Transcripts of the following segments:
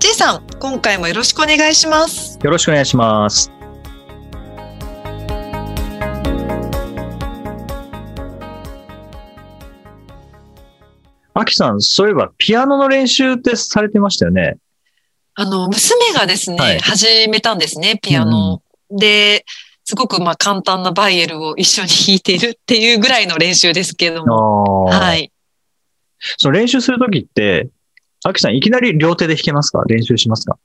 J さん、今回もよろしくお願いします。よろしくお願いしますアキさん、そういえばピアノの練習ってされてましたよね？あの、娘がですね、はい始めたんですね、ピアノ。で、すごくまあ簡単なバイエルを一緒に弾いているっていうぐらいの練習ですけれども。は。はいい。その練習するときって、アキさん、いきなり両手で弾けますか？練習しますか？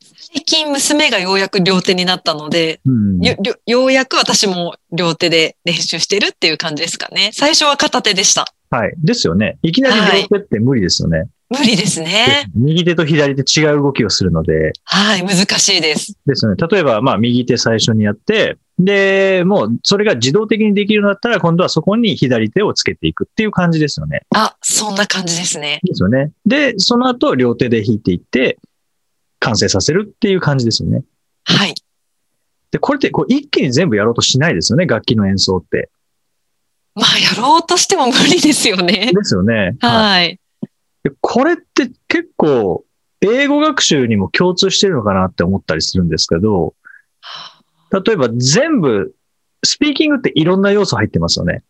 最近娘がようやく両手になったので、うん。よよようやく私も両手で練習してるっていう感じですかね。最初は片手でした。はい。ですよね。いきなり両手って無理ですよね。無理ですね。右手と左手違う動きをするので、はい、難しいです。ですよね。例えば、まあ、右手最初にやって、で、もう、それが自動的にできるようになったら、今度はそこに左手をつけていくっていう感じですよね。あ、そんな感じですね。ですよね。で、その後、両手で弾いていって、完成させるっていう感じですよね。はい。で、これって、こう、一気に全部やろうとしないですよね、楽器の演奏って。まあ、やろうとしても無理ですよね。ですよね。はいはい。でこれって結構、英語学習にも共通してるのかなって思ったりするんですけど、例えば全部、スピーキングっていろんな要素入ってますよね。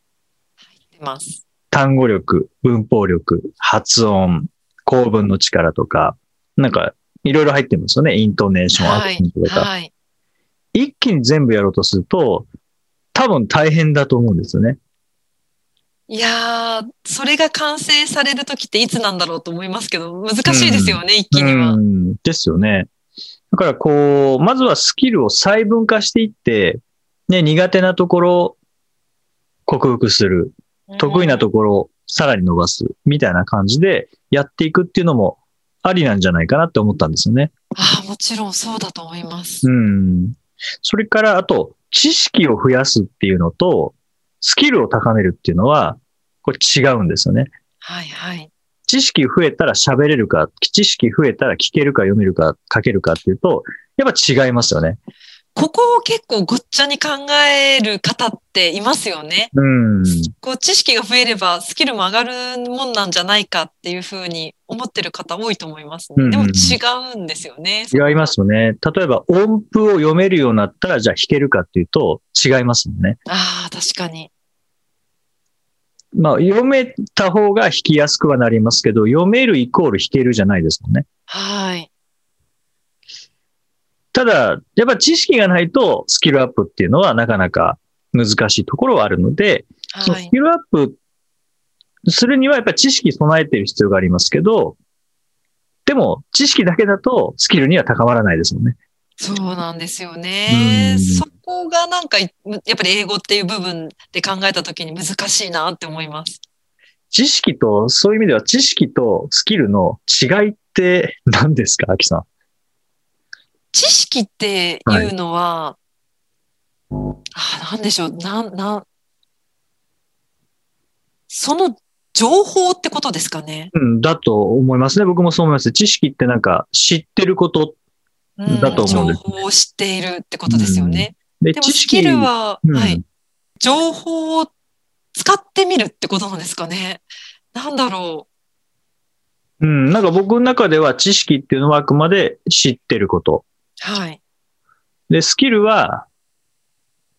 います。単語力、文法力、発音、構文の力とか、なんか、いろいろ入ってますよね。イントネーション、アクはいセントと。か。はい。一気に全部やろうとすると、多分大変だと思うんですよね。いやー、それが完成されるときっていつなんだろうと思いますけど、難しいですよね、一気にはう。んですよね。だからこう、まずはスキルを細分化していって、ね、苦手なところを克服する。得意なところをさらに伸ばす。みたいな感じでやっていくっていうのもありなんじゃないかなって思ったんですよね。ああ、もちろんそうだと思います。うん。それから、あと、知識を増やすっていうのと、スキルを高めるっていうのは、これ違うんですよね。はいはい。知識増えたら喋れるか、知識増えたら聞けるか読めるか書けるかっていうと、やっぱ違いますよね。ここを結構ごっちゃに考える方っていますよね。うん。こう知識が増えればスキルも上がるもんなんじゃないかっていうふうに思ってる方多いと思いますね。でも違うんですよね。違いますよね。例えば音符を読めるようになったら、じゃあ弾けるかっていうと違いますもんね。ああ、確かに。まあ、読めた方が弾きやすくはなりますけど、読めるイコール弾けるじゃないですもんね。はい。ただ、やっぱ知識がないとスキルアップっていうのはなかなか難しいところはあるので、そのはいスキ。ルアップするにはやっぱり知識備えてる必要がありますけど、でも知識だけだとスキルには高まらないですもんね。そうなんですよねう。んそこがなんか、やっぱり英語っていう部分で考えたときに難しいなって思います。知識と、そういう意味では知識とスキルの違いって何ですか、アキさん。知識っていうのは、あなんでしょう、なん、なん、その情報ってことですかね。うん、だと思いますね。僕もそう思います。知識ってなんか知ってることうんだと思うんです情報を知っているってことですよね。で、知識スキルは、うんはい。情報を使ってみるってことなんですかね。なんだろうん、なんか僕の中では知識っていうのはあくまで知ってること。う。はい。で、スキルは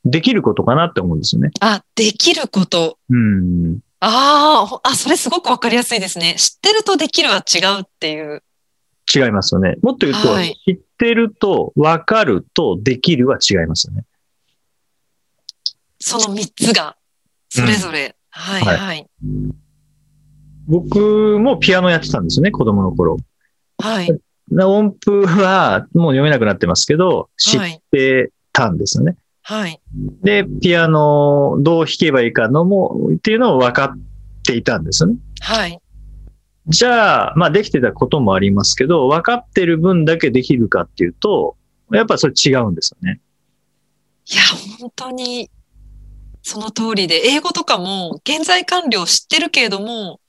できることかなって思うんですよね。あ、できること。うん。ああ、ほあ、それすごくわかりやすいですね。知ってるとできるは違うっていう。違いますよね。もっと言うと、はい知ってると分かるとできるは違いますよね。その三つが、それぞれ。はい、はいはい。僕もピアノやってたんですよね、子供の頃。はい。な音符はもう読めなくなってますけど、知っはい。てたんですよね。はい。で、ピアノどう弾けばいいかのも、っていうのを分かっていたんですよね。はい。じゃあ、まあできてたこともありますけど、分かってる分だけできるかっていうと、やっぱそれ違うんですよね。いや、本当に、その通りで、英語とかも現在完了知ってるけれども、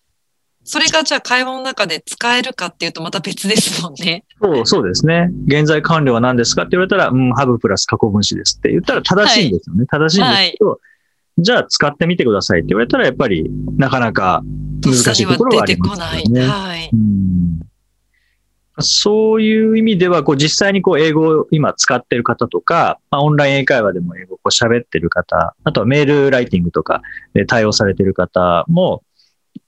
それがじゃあ会話の中で使えるかっていうとまた別ですもんね。そう、そうですね。現在完了は何ですかって言われたら、うん、ハブプラス過去分詞ですって言ったら正しいんですよね。正しいんですけど、じゃあ使ってみてくださいって言われたら、やっぱりなかなか難しいところはありますよね。はい。うんそういう意味では、こう実際にこう英語を今使ってる方とか、まあ、オンライン英会話でも英語をこう喋ってる方、あとはメールライティングとかで対応されてる方も、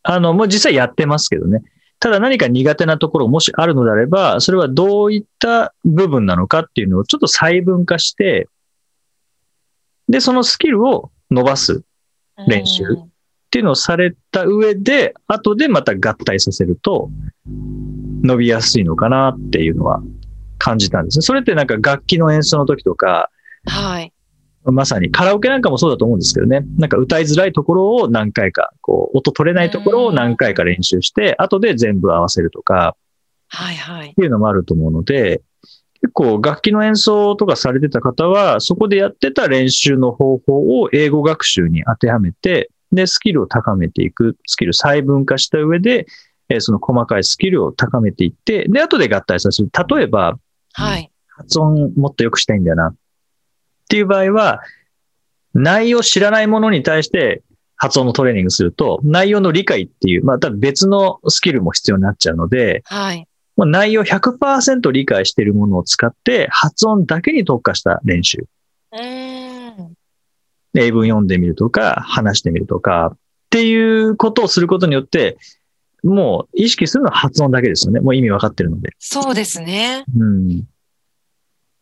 あの、もう実際やってますけどね。ただ何か苦手なところもしあるのであれば、それはどういった部分なのかっていうのをちょっと細分化して、で、そのスキルを伸ばす練習うんっていうのをされた上で、後でまた合体させると、伸びやすいのかなっていうのは感じたんですね。それってなんか楽器の演奏の時とか、はい。まさにカラオケなんかもそうだと思うんですけどね。なんか歌いづらいところを何回か、こう、音取れないところを何回か練習して、後で全部合わせるとかはいはいっ。ていうのもあると思うので、結構楽器の演奏とかされてた方は、そこでやってた練習の方法を英語学習に当てはめて、で、スキルを高めていく、スキル細分化した上で、えーその細かいスキルを高めていって、で、後で合体させる。例えば、はい。発音もっと良くしたいんだよな。っていう場合は、内容知らないものに対して発音のトレーニングすると、内容の理解っていう、また別のスキルも必要になっちゃうので、はい。もう内容100%理解しているものを使って、発音だけに特化した練習。英文読んでみるとか、話してみるとか、っていうことをすることによって、もう意識するのは発音だけですよね。もう意味わかってるので。そうですね。うん。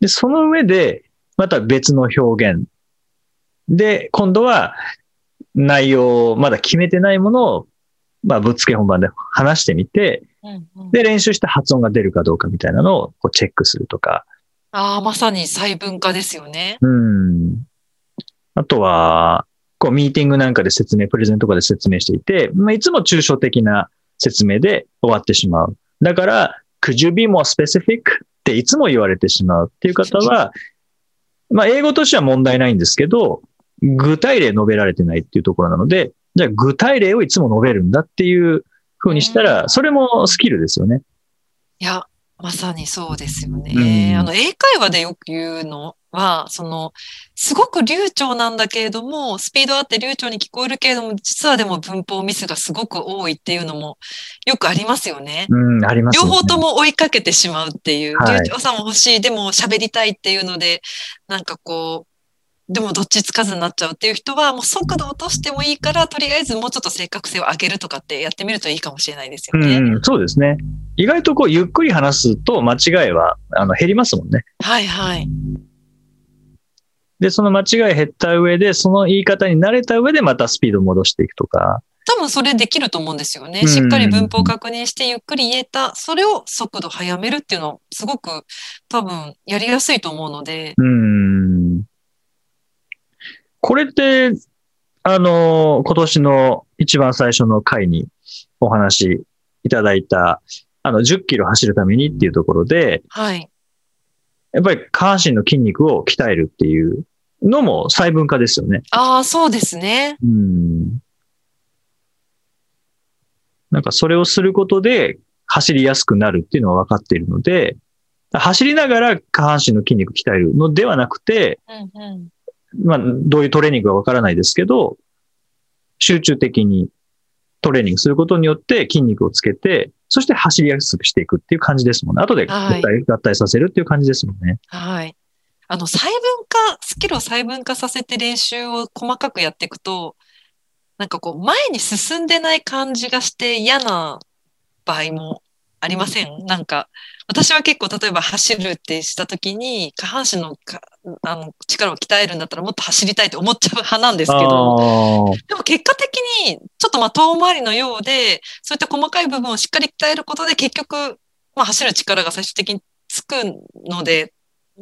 で、その上で、また別の表現。で、今度は内容をまだ決めてないものを、まあ、ぶっつけ本番で話してみて、うんうん、で、練習して発音が出るかどうかみたいなのをこうチェックするとか。ああ、まさに細分化ですよね。うん。あとは、こう、ミーティングなんかで説明、プレゼンとかで説明していて、まあ、いつも抽象的な説明で終わってしまう。だから、could you be more specific? っていつも言われてしまうっていう方は、まあ、英語としては問題ないんですけど、具体例述べられてないっていうところなので、じゃあ具体例をいつも述べるんだっていう風にしたうら、それもスキルですよね。いや、まさにそうですようね。んあの、英会話でよく言うのは、その、すごく流暢なんだけれども、スピードあって流暢に聞こえるけれども、実はでも文法ミスがすごく多いっていうのもよくありますよね。うん、ありますよね。両方とも追いかけてしまうっていう、はい流暢さも欲しい、でも喋りたいっていうので、なんかこう、でもどっちつかずになっちゃうっていう人は、もう速度落としてもいいから、とりあえずもうちょっと正確性を上げるとかってやってみるといいかもしれないですよね。うん、そうですね。意外とこう、ゆっくり話すと間違いは、あの、減りますもんね。はいはい。で、その間違い減った上で、その言い方に慣れた上でまたスピードを戻していくとか。多分それできると思うんですよね。うんしっかり文法を確認してゆっくり言えた、それを速度速めるっていうの、すごく多分やりやすいと思うので、うん。これって、あの、今年の一番最初の回にお話いただいた、あの、10キロ走るためにっていうところで、はい。やっぱり下半身の筋肉を鍛えるっていうのも細分化ですよね。ああ、そうですね。うん。なんかそれをすることで走りやすくなるっていうのは分かっているので、走りながら下半身の筋肉鍛えるのではなくて、うんうん。まあ、どういうトレーニングか分からないですけど、集中的にトレーニングすることによって筋肉をつけて、そして走りやすくしていくっていう感じですもんね。後で合はい体,、合体させるっていう感じですもんね。はい。あの、細分化、スキルを細分化させて練習を細かくやっていくと、なんかこう、前に進んでない感じがして嫌な場合もありません。なんか、私は結構、例えば走るってしたときに、下半身のかあの力を鍛えるんだったらもっと走りたいって思っちゃう派なんですけど、でも結果的に、ちょっとまあ遠回りのようで、そういった細かい部分をしっかり鍛えることで、結局、まあ走る力が最終的につくので、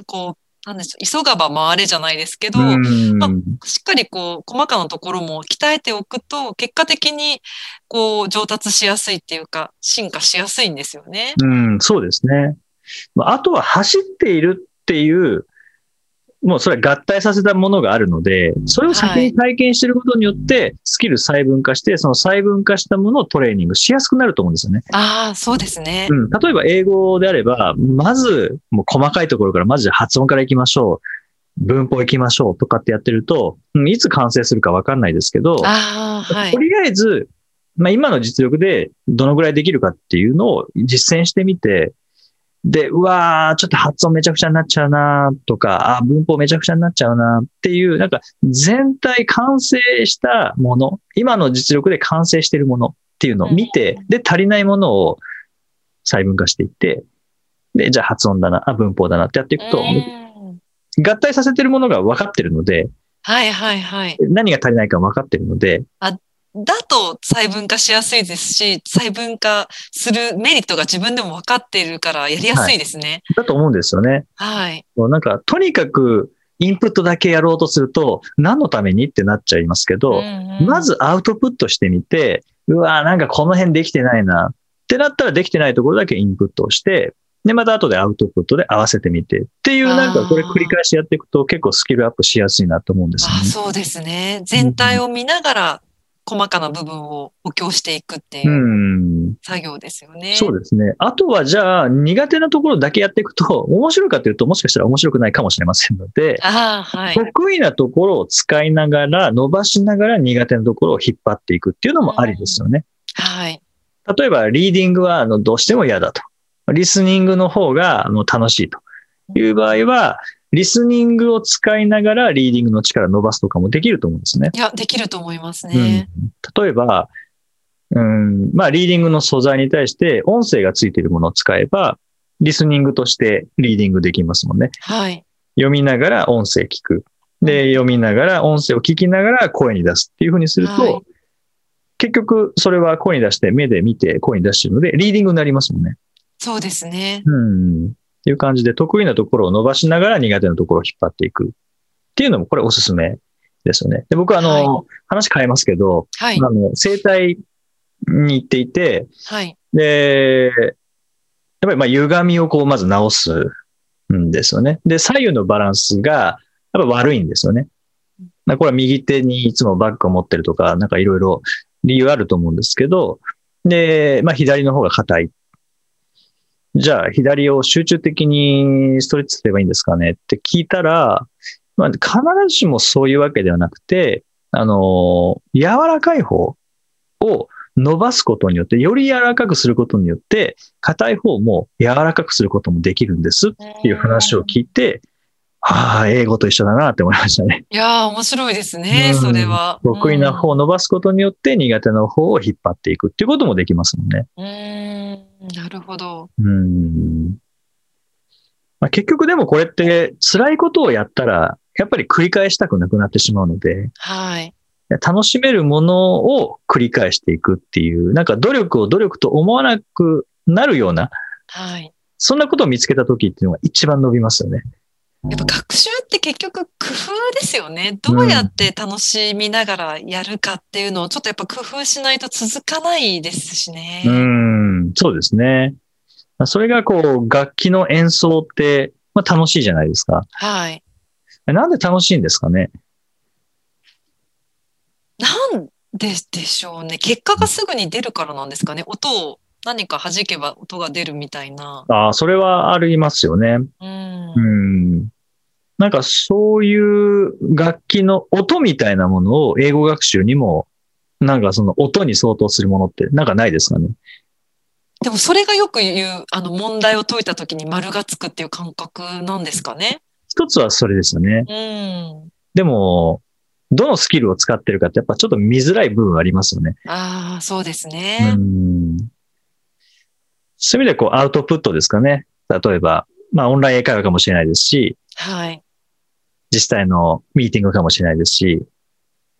こう、なんでしょう、急がば回れじゃないですけど、うんましっかりこう、細かなところも鍛えておくと、結果的に、こう、上達しやすいっていうか、進化しやすいんですよね。うん、そうですね。まああとは走っているっていう、もうそれは合体させたものがあるので、それを先に体験していることによって、スキル細分化して、その細分化したものをトレーニングしやすくなると思うんですよね。ああ、そうですね。うん、例えば英語であれば、まず、もう細かいところから、まず発音から行きましょう。文法行きましょうとかってやってると、うんいつ完成するかわかんないですけど、ああ、はいと。りあえず、まあ、今の実力でどのぐらいできるかっていうのを実践してみて、で、うわー、ちょっと発音めちゃくちゃになっちゃうなとか、あ、文法めちゃくちゃになっちゃうなっていう、なんか全体完成したもの、今の実力で完成しているものっていうのを見て、で、足りないものを細分化していって、で、じゃあ発音だな、あ、文法だなってやっていくと、うん合体させてるものが分かってるので、はいはいはい。何が足りないか分かってるので、だと細分化しやすいですし、細分化するメリットが自分でも分かっているからやりやすいですね。だと思うんですよね。はい。もうなんか、とにかくインプットだけやろうとすると、何のためにってなっちゃいますけど、うんうんまずアウトプットしてみて、うわーなんかこの辺できてないなってなったらできてないところだけインプットをして、で、また後でアウトプットで合わせてみてっていう、なんかこれ繰り返しやっていくと結構スキルアップしやすいなと思うんですよね。あそうですね。全体を見ながら細かな部分を補強していくっていううん作業ですよね。そうですね。あとはじゃあ苦手なところだけやっていくと面白いかというともしかしたら面白くないかもしれませんので、はい。得意なところを使いながら伸ばしながら苦手なところを引っ張っていくっていうのもありですよね。はい。例えば、リーディングはあのどうしても嫌だと。リスニングの方があの楽しいという場合は、リスニングを使いながらリーディングの力を伸ばすとかもできると思うんですね。いや、できると思いますうんね。例えば、うん、まあ、リーディングの素材に対して音声がついているものを使えば、リスニングとしてリーディングできますもんね。はい。読みながら音声聞く。で、読みながら音声を聞きながら声に出すっていうふうにすると、はい結局それは声に出して目で見て声に出してるので、リーディングになりますもんね。そうですね。うん。っていう感じで得意なところを伸ばしながら苦手なところを引っ張っていくっていうのもこれおすすめですよね。で、僕はあの、は話変えますけど、はいあ。の、生態に行っていて、はい。で、やっぱりまあ歪みをこうまず直すんですよね。で、左右のバランスがやっぱ悪いんですよね。まあこれは右手にいつもバッグを持ってるとか、なんかいろいろ理由あると思うんですけど、で、まあ左の方が硬い。じゃあ左を集中的にストレッチすればいいんですかねって聞いたら、まあ必ずしもそういうわけではなくて、あの、柔らかい方を伸ばすことによって、より柔らかくすることによって、硬い方も柔らかくすることもできるんですっていう話を聞いて、ああ、英語と一緒だなって思いましたね。いやー、面白いですね、うんそれは。得意な方を伸ばすことによって苦手な方を引っ張っていくっていうこともできますもんね。うん。なるほど。うん。まあ、結局でもこれって辛いことをやったら、やっぱり繰り返したくなくなってしまうので、はい。楽しめるものを繰り返していくっていう、なんか努力を努力と思わなくなるような、はい。そんなことを見つけた時っていうのが一番伸びますよね。やっぱ学習って結局工夫ですよね。どうやって楽しみながらやるかっていうのをちょっとやっぱ工夫しないと続かないですしね。うん、そうですね。それがこう、楽器の演奏って、まあ楽しいじゃないですか。はい。なんで楽しいんですかね？なんででしょうね。結果がすぐに出るからなんですかね。音を何か弾けば音が出るみたいな。ああ、それはありますよね。うん。うん。なんかそういう楽器の音みたいなものを英語学習にも、なんかその音に相当するものってなんかないですかね？でもそれがよく言う、あの問題を解いた時に丸がつくっていう感覚なんですかね？一つはそれですよね。うん。でも、どのスキルを使ってるかってやっぱちょっと見づらい部分ありますよね。ああ、そうですうね。ん。そういう意味でこうアウトプットですかね。例えば、まあオンライン英会話かもしれないですし、はい。実際のミーティングかもしれないですし、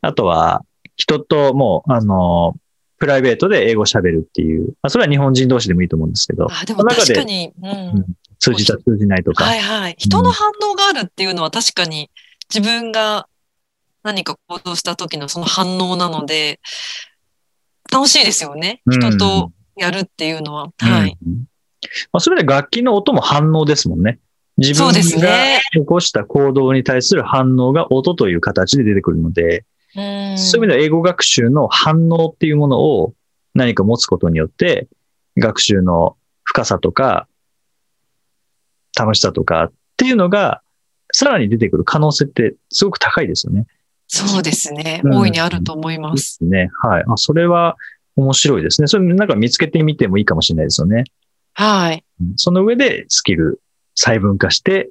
あとは人ともう、あの、プライベートで英語を喋るっていう、まあそれは日本人同士でもいいと思うんですけど、あーでも確かに、うん。通じた通じないとか。はいはい。人の反応があるっていうのは確かに自分が何か行動した時のその反応なので、楽しいですよね。うん人とやるっていうのは。はい。うんまあ、それで楽器の音も反応ですもんね。自分そうですがね。起こした行動に対する反応が音という形で出てくるので、うんそういう意味では英語学習の反応っていうものを何か持つことによって、学習の深さとか、楽しさとかっていうのが、さらに出てくる可能性ってすごく高いですよね。そうですね。うん大いにあると思いま。ですすね。はい。あ、それは面白いですね。それなんか見つけてみてもいいかもしれないですよね。はい。うんその上でスキル細分化して、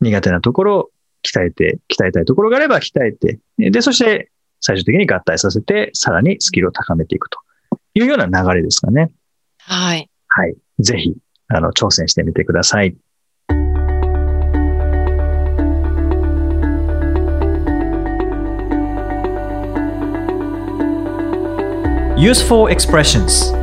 苦手なところを鍛えて、鍛えたいところがあれば鍛えて、で、そして最終的に合体させて、さらにスキルを高めていくというような流れですかね。はい。はい。ぜひ、あの、挑戦してみてください。Useful expressions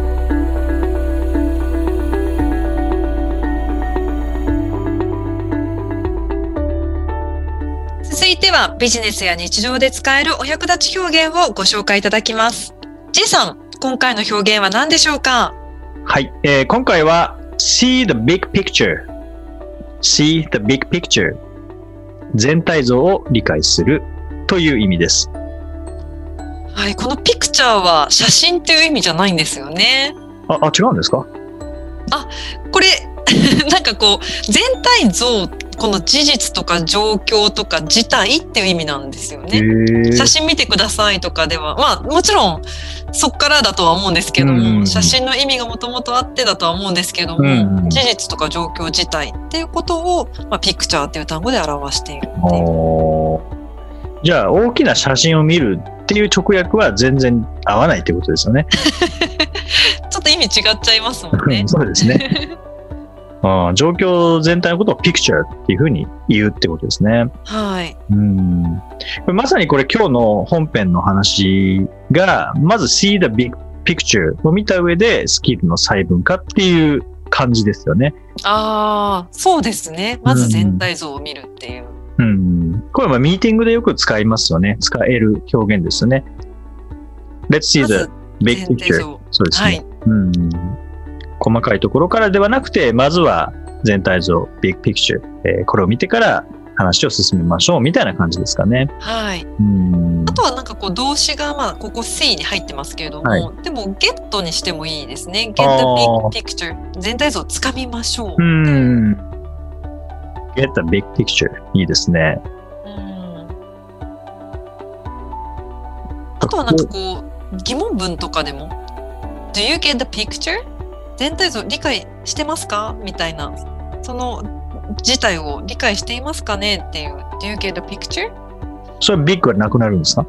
続いてはビジネスや日常で使えるお役立ち表現をご紹介いただきます。J さん、今回の表現は何でしょうか？はい。えー今回は see the big picture。see the big picture。全体像を理解するという意味です。はい、このピクチャーは写真っていう意味じゃないんですよね。あ、あ違うんですか？これ、なんかこう、全体像、この事実とか状況とか事態っていう意味なんですよへね。ー。写真見てくださいとかでは、まあもちろんそっからだとは思うんですけどうんうん写真の意味がもともとあってだとは思うんですけども、うんうん事実とか状況自体っていうことを、まあ、ピクチャーっていう単語で表しているじゃあ、大きな写真を見るっていう直訳は全然合わないってことですよね。ちょっと意味違っちゃいますもんね。そうですね。あー状況全体のことを picture っていうふうに言うってことですね。はい。うんまさにこれ今日の本編の話が、まず see the big picture を見た上でスキルの細分化っていう感じですよね。ああ、そうですね。まず全体像を見るっていう。うん、これはまあミーティングでよく使いますよね。使える表現ですね。Let's see ま the ず big 全体 picture. 像。そうですね。はい。うん細かいところからではなくて、まずは全体像、ビッグピクチャー、えーこれを見てから話を進めましょうみたいな感じですかね。はい。うんあとはなんかこう動詞がまあここ C に入ってますけれども、はいでも get にしてもいいですね。get あ the ー big picture 全体像をつかみましょう。うん。Get the big picture. いいですね。うんあとはなんかこう疑問文とかでも Do you get the picture? 全体像理解してますか？みたいなその事態を理解していますかね？っていう Do you get the picture? それビッグはなくなるんですか？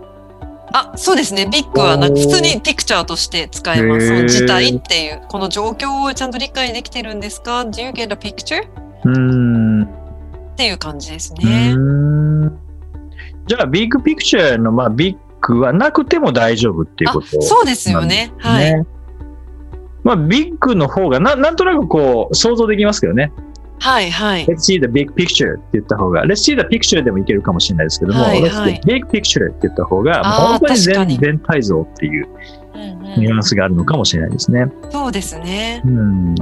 あ、そうですね。ビッグはな普通にピクチャーとして使えます。その事態っていう、この状況をちゃんと理解できてるんですか ?Do you get a picture? うん。っていう感じですうね。んじゃあ、ビッグピクチャーの、まあ、ビッグはなくても大丈夫っていうあこと、そうですよね。はい。ね。まあ、ビッグの方がな、なんとなくこう、想像できますけどね。はい、はい。Let's see the big picture って言った方が、Let's see the picture でもいけるかもしれないですけども、はい Let's はい see the big picture って言った方が、本当に全全体像っていううんニュアンうスがあるのかもしれないですね。ん、そうですね。うん。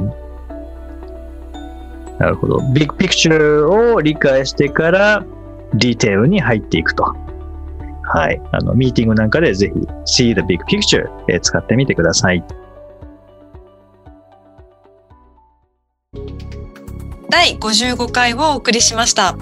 なるほど。ビッグピクチャーを理解してから、ディテールに入っていくと。はい。あの、ミーティングなんかでぜひ、see the big picture、えー使ってみてください。第55回をお送りしました。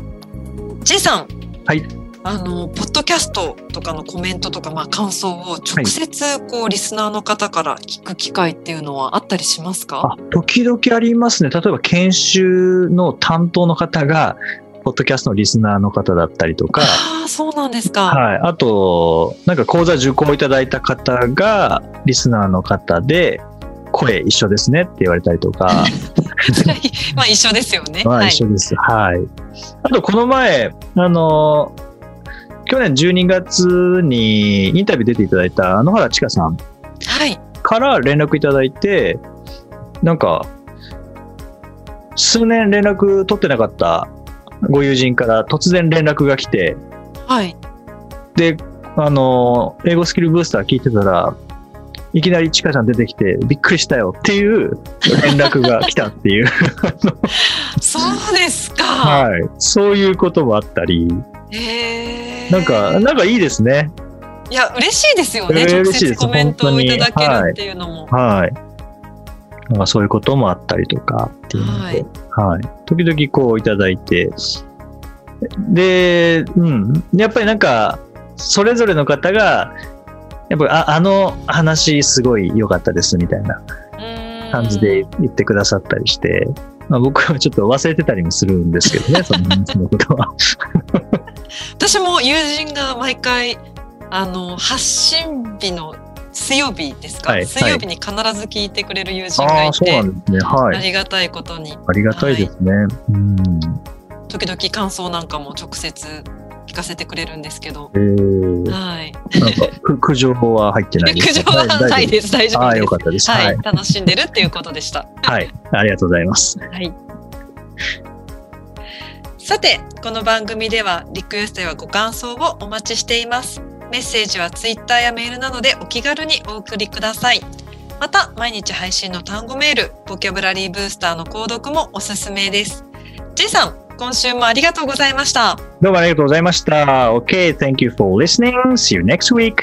J さん。はい。あの、ポッドキャストとかのコメントとか、まあ、感想を直接、こう、リスナーの方から聞く機会っていうのはあったりしますか？あ、時々ありますね。例えば研修の担当の方が、ポッドキャストのリスナーの方だったりとか、ああ、そうなんですか。はい。あと、なんか講座受講いただいた方が、リスナーの方で、声一緒ですねって言われたりとか、まあ一緒ですよね。まあはい。一緒です。はい。あと、この前、あの、去年12月にインタビュー出ていただいた野原千佳さんはい。から連絡いただいて、なんか、数年連絡取ってなかったご友人から突然連絡が来て、はい。で、あの、英語スキルブースター聞いてたら、いきなりチカちゃん出てきてびっくりしたよっていう連絡が来たっていう、そうですか。はい。そういうこともあったり、へえ。なんか、なんかいいですね。いや、嬉しいですよね。えー直接コメントをいただけるっていうのも。はい。なんかそういうこともあったりとかっていうので、はい。時々こういただいて、で、うん。やっぱりなんか、それぞれの方が、やっぱりああの話すごい良かったですみたいな感じで言ってくださったりして、まあ、僕はちょっと忘れてたりもするんですけどね、その話のことは。私も友人が毎回あの発信日の水曜日ですか、はい水曜日に必ず聞いてくれる友人がああ、そういて、なんですね。はい。ありがたいことにありがたいですね。うん。時々感想なんかも直接聞かせてくれるんですけど、えー、はい。なんか、く 苦情は入ってないです苦情はないです。大丈ああ、夫です。よかったです。は、はいい。楽しんでるっていうことでした。はい。ありがとうございます。はい。さて、この番組ではリクエストやご感想をお待ちしています。メッセージはツイッターやメールなどでお気軽にお送りください。また、毎日配信の単語メール、ボキャブラリーブースターの購読もおすすめです。J さん、今週もありがとうございました。どうもありがとうございました。OK thank you for listening. See you next week.